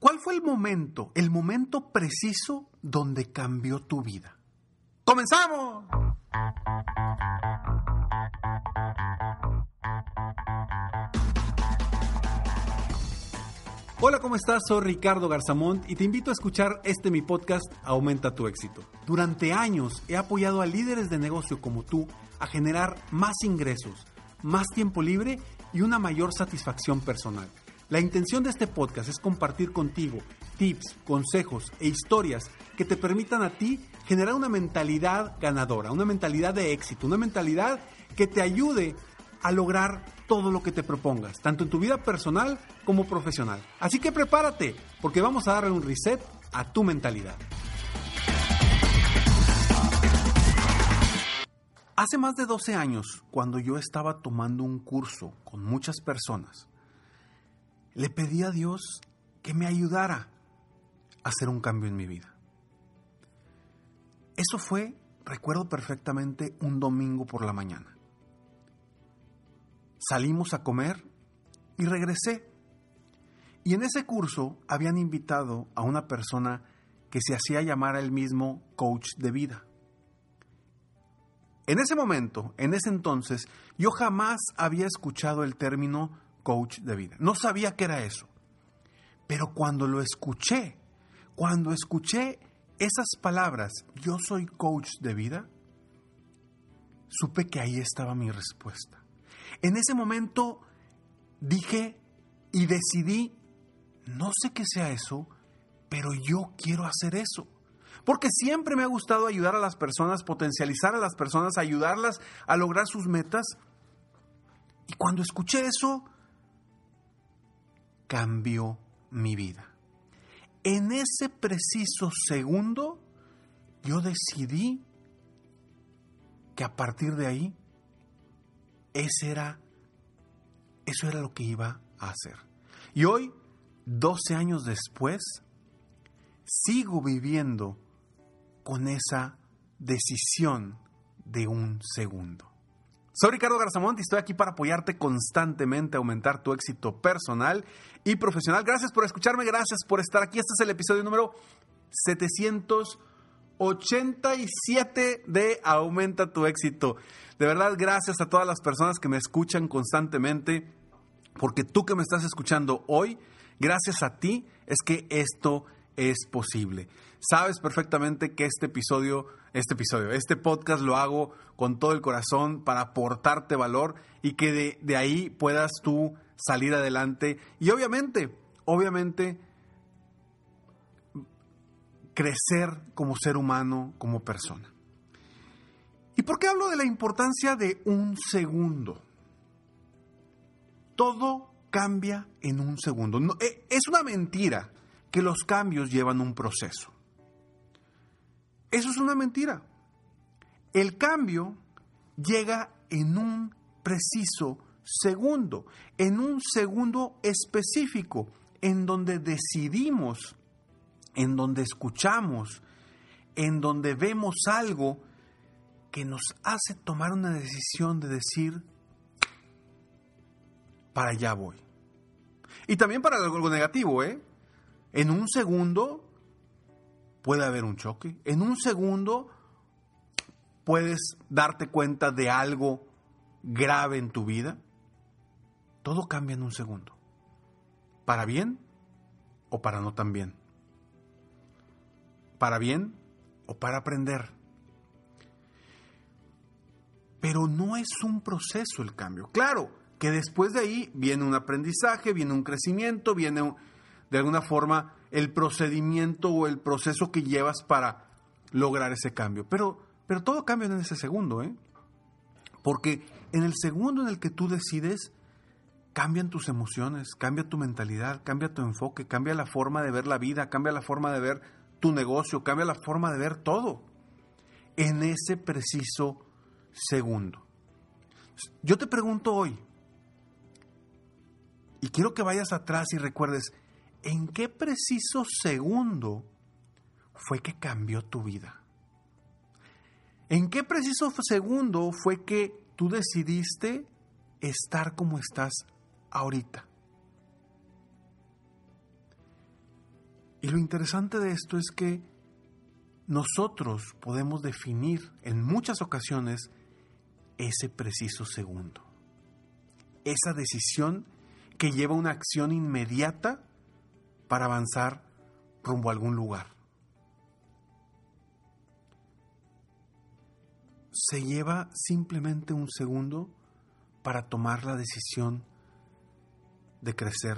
¿Cuál fue el momento, el momento preciso donde cambió tu vida? ¡Comenzamos! Hola, ¿cómo estás? Soy Ricardo Garzamont y te invito a escuchar este mi podcast Aumenta tu éxito. Durante años he apoyado a líderes de negocio como tú a generar más ingresos, más tiempo libre y una mayor satisfacción personal. La intención de este podcast es compartir contigo tips, consejos e historias que te permitan a ti generar una mentalidad ganadora, una mentalidad de éxito, una mentalidad que te ayude a lograr todo lo que te propongas, tanto en tu vida personal como profesional. Así que prepárate, porque vamos a darle un reset a tu mentalidad. Hace más de 12 años, cuando yo estaba tomando un curso con muchas personas, le pedí a Dios que me ayudara a hacer un cambio en mi vida. Eso fue, recuerdo perfectamente, un domingo por la mañana. Salimos a comer y regresé. Y en ese curso habían invitado a una persona que se hacía llamar a él mismo coach de vida. En ese momento, en ese entonces, yo jamás había escuchado el término coach de vida. No sabía qué era eso. Pero cuando lo escuché, cuando escuché esas palabras, yo soy coach de vida, supe que ahí estaba mi respuesta. En ese momento dije y decidí, no sé qué sea eso, pero yo quiero hacer eso. Porque siempre me ha gustado ayudar a las personas, potencializar a las personas, ayudarlas a lograr sus metas. Y cuando escuché eso, cambió mi vida. En ese preciso segundo, yo decidí que a partir de ahí, ese era, eso era lo que iba a hacer. Y hoy, 12 años después, sigo viviendo con esa decisión de un segundo. Soy Ricardo Garzamont y estoy aquí para apoyarte constantemente a aumentar tu éxito personal y profesional. Gracias por escucharme, gracias por estar aquí. Este es el episodio número 787 de Aumenta tu éxito. De verdad, gracias a todas las personas que me escuchan constantemente, porque tú que me estás escuchando hoy, gracias a ti es que esto es posible. Sabes perfectamente que este episodio, este episodio, este podcast lo hago con todo el corazón para aportarte valor y que de, ahí puedas tú salir adelante y obviamente, obviamente crecer como ser humano, como persona. ¿Y por qué hablo de la importancia de un segundo? Todo cambia en un segundo. Eh, es una mentira que los cambios llevan un proceso. Eso es una mentira. El cambio llega en un preciso segundo, en un segundo específico, en donde decidimos, en donde escuchamos, en donde vemos algo que nos hace tomar una decisión de decir, para allá voy. Y también para algo negativo, ¿eh? En un segundo puede haber un choque. En un segundo puedes darte cuenta de algo grave en tu vida. Todo cambia en un segundo. Para bien o para no tan bien. Para bien o para aprender. Pero no es un proceso el cambio. Claro que después de ahí viene un aprendizaje, viene un crecimiento, viene un de alguna forma el procedimiento o el proceso que llevas para lograr ese cambio. Pero, pero todo cambia en ese segundo, ¿eh? Porque en el segundo en el que tú decides, cambian tus emociones, cambia tu mentalidad, cambia tu enfoque, cambia la forma de ver la vida, cambia la forma de ver tu negocio, cambia la forma de ver todo en ese preciso segundo. Yo te pregunto hoy, y quiero que vayas atrás y recuerdes, ¿en qué preciso segundo fue que cambió tu vida? ¿En qué preciso segundo fue que tú decidiste estar como estás ahorita? Y lo interesante de esto es que nosotros podemos definir en muchas ocasiones ese preciso segundo. Esa decisión que lleva una acción inmediata para avanzar rumbo a algún lugar. Se lleva simplemente un segundo para tomar la decisión de crecer,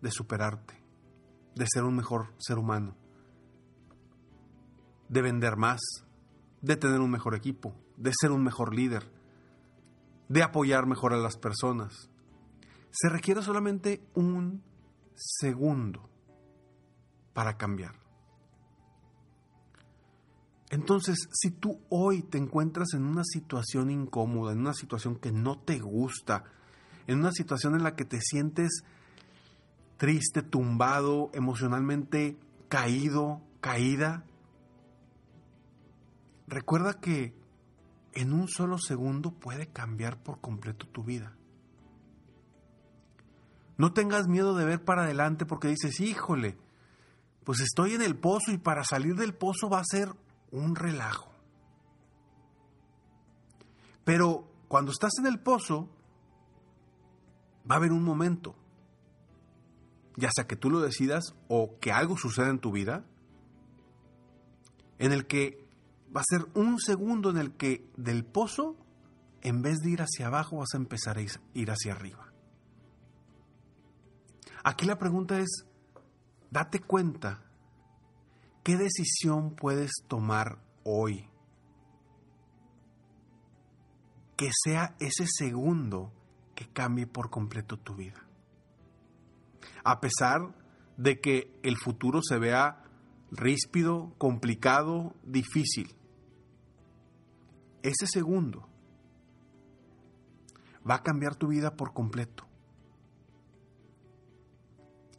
de superarte de ser un mejor ser humano, de vender más, de tener un mejor equipo, de ser un mejor líder, de apoyar mejor a las personas. Se requiere solamente un segundo para cambiar. Entonces, si tú hoy te encuentras en una situación incómoda, en una situación que no te gusta, en una situación en la que te sientes triste, tumbado, emocionalmente caído, caída, recuerda que en un solo segundo puede cambiar por completo tu vida. No tengas miedo de ver para adelante porque dices, híjole, pues estoy en el pozo y para salir del pozo va a ser un relajo. Pero cuando estás en el pozo, va a haber un momento ya sea que tú lo decidas o que algo suceda en tu vida, en el que va a ser un segundo en el que del pozo, en vez de ir hacia abajo, vas a empezar a ir hacia arriba. Aquí la pregunta es, date cuenta, ¿qué decisión puedes tomar hoy? Que sea ese segundo que cambie por completo tu vida a pesar de que el futuro se vea ríspido, complicado, difícil. Ese segundo va a cambiar tu vida por completo.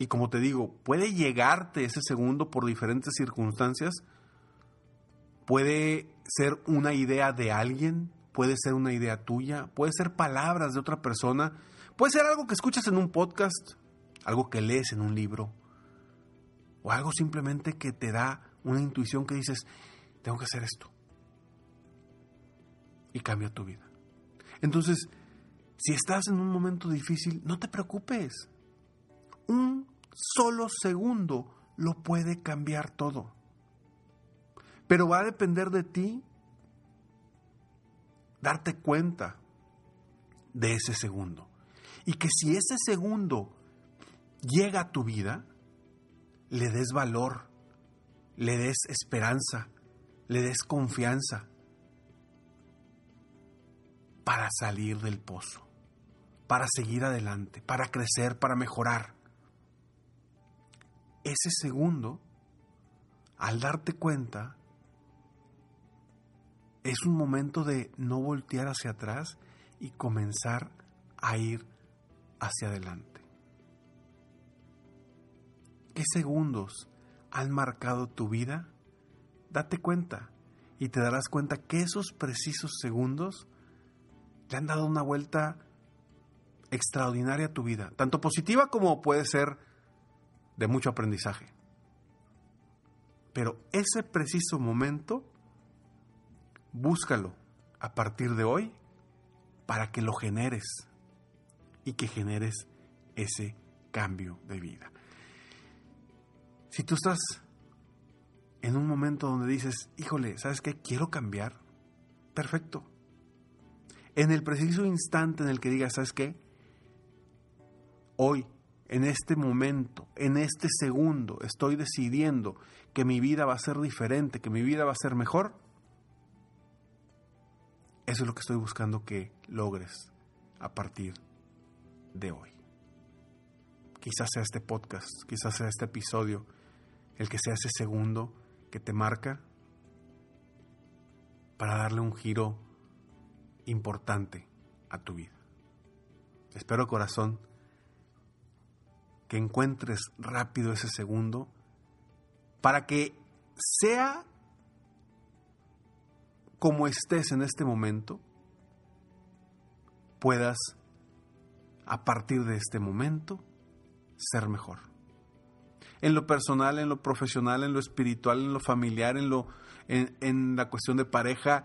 Y como te digo, puede llegarte ese segundo por diferentes circunstancias. Puede ser una idea de alguien, puede ser una idea tuya, puede ser palabras de otra persona, puede ser algo que escuchas en un podcast, algo que lees en un libro, o algo simplemente que te da una intuición que dices, tengo que hacer esto. Y cambia tu vida. Entonces, si estás en un momento difícil, no te preocupes. Un solo segundo lo puede cambiar todo. Pero va a depender de ti darte cuenta de ese segundo. Y que si ese segundo llega a tu vida, le des valor, le des esperanza, le des confianza para salir del pozo, para seguir adelante, para crecer, para mejorar. Ese segundo, al darte cuenta, es un momento de no voltear hacia atrás y comenzar a ir hacia adelante. ¿Qué segundos han marcado tu vida? Date cuenta y te darás cuenta que esos precisos segundos le han dado una vuelta extraordinaria a tu vida, tanto positiva como puede ser de mucho aprendizaje. Pero ese preciso momento, búscalo a partir de hoy para que lo generes y que generes ese cambio de vida. Si tú estás en un momento donde dices, híjole, ¿sabes qué? Quiero cambiar. Perfecto. En el preciso instante en el que digas, ¿sabes qué? Hoy, en este momento, en este segundo, estoy decidiendo que mi vida va a ser diferente, que mi vida va a ser mejor. Eso es lo que estoy buscando que logres a partir de hoy. Quizás sea este podcast, quizás sea este episodio el que sea ese segundo que te marca para darle un giro importante a tu vida. Espero corazón que encuentres rápido ese segundo para que sea como estés en este momento, puedas a partir de este momento ser mejor. En lo personal, en lo profesional, en lo espiritual, en lo familiar, en lo en, la cuestión de pareja,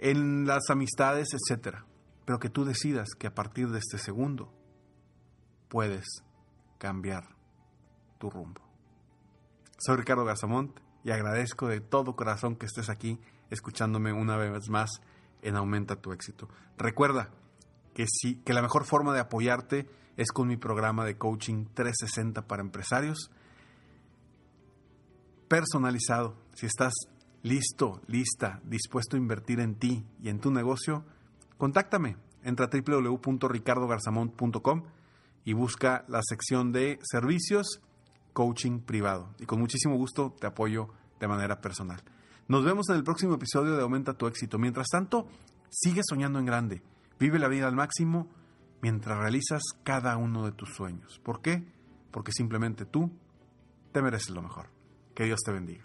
en las amistades, etcétera. Pero que tú decidas que a partir de este segundo puedes cambiar tu rumbo. Soy Ricardo Garzamont y agradezco de todo corazón que estés aquí escuchándome una vez más en Aumenta tu éxito. Recuerda que sí, que la mejor forma de apoyarte es con mi programa de coaching 360 para empresarios personalizado. Si estás listo, lista, dispuesto a invertir en ti y en tu negocio, contáctame. Entra a www.ricardogarzamont.com y busca la sección de servicios coaching privado. Y con muchísimo gusto te apoyo de manera personal. Nos vemos en el próximo episodio de Aumenta tu éxito. Mientras tanto, sigue soñando en grande. Vive la vida al máximo mientras realizas cada uno de tus sueños. ¿Por qué? Porque simplemente tú te mereces lo mejor. Que Dios te bendiga.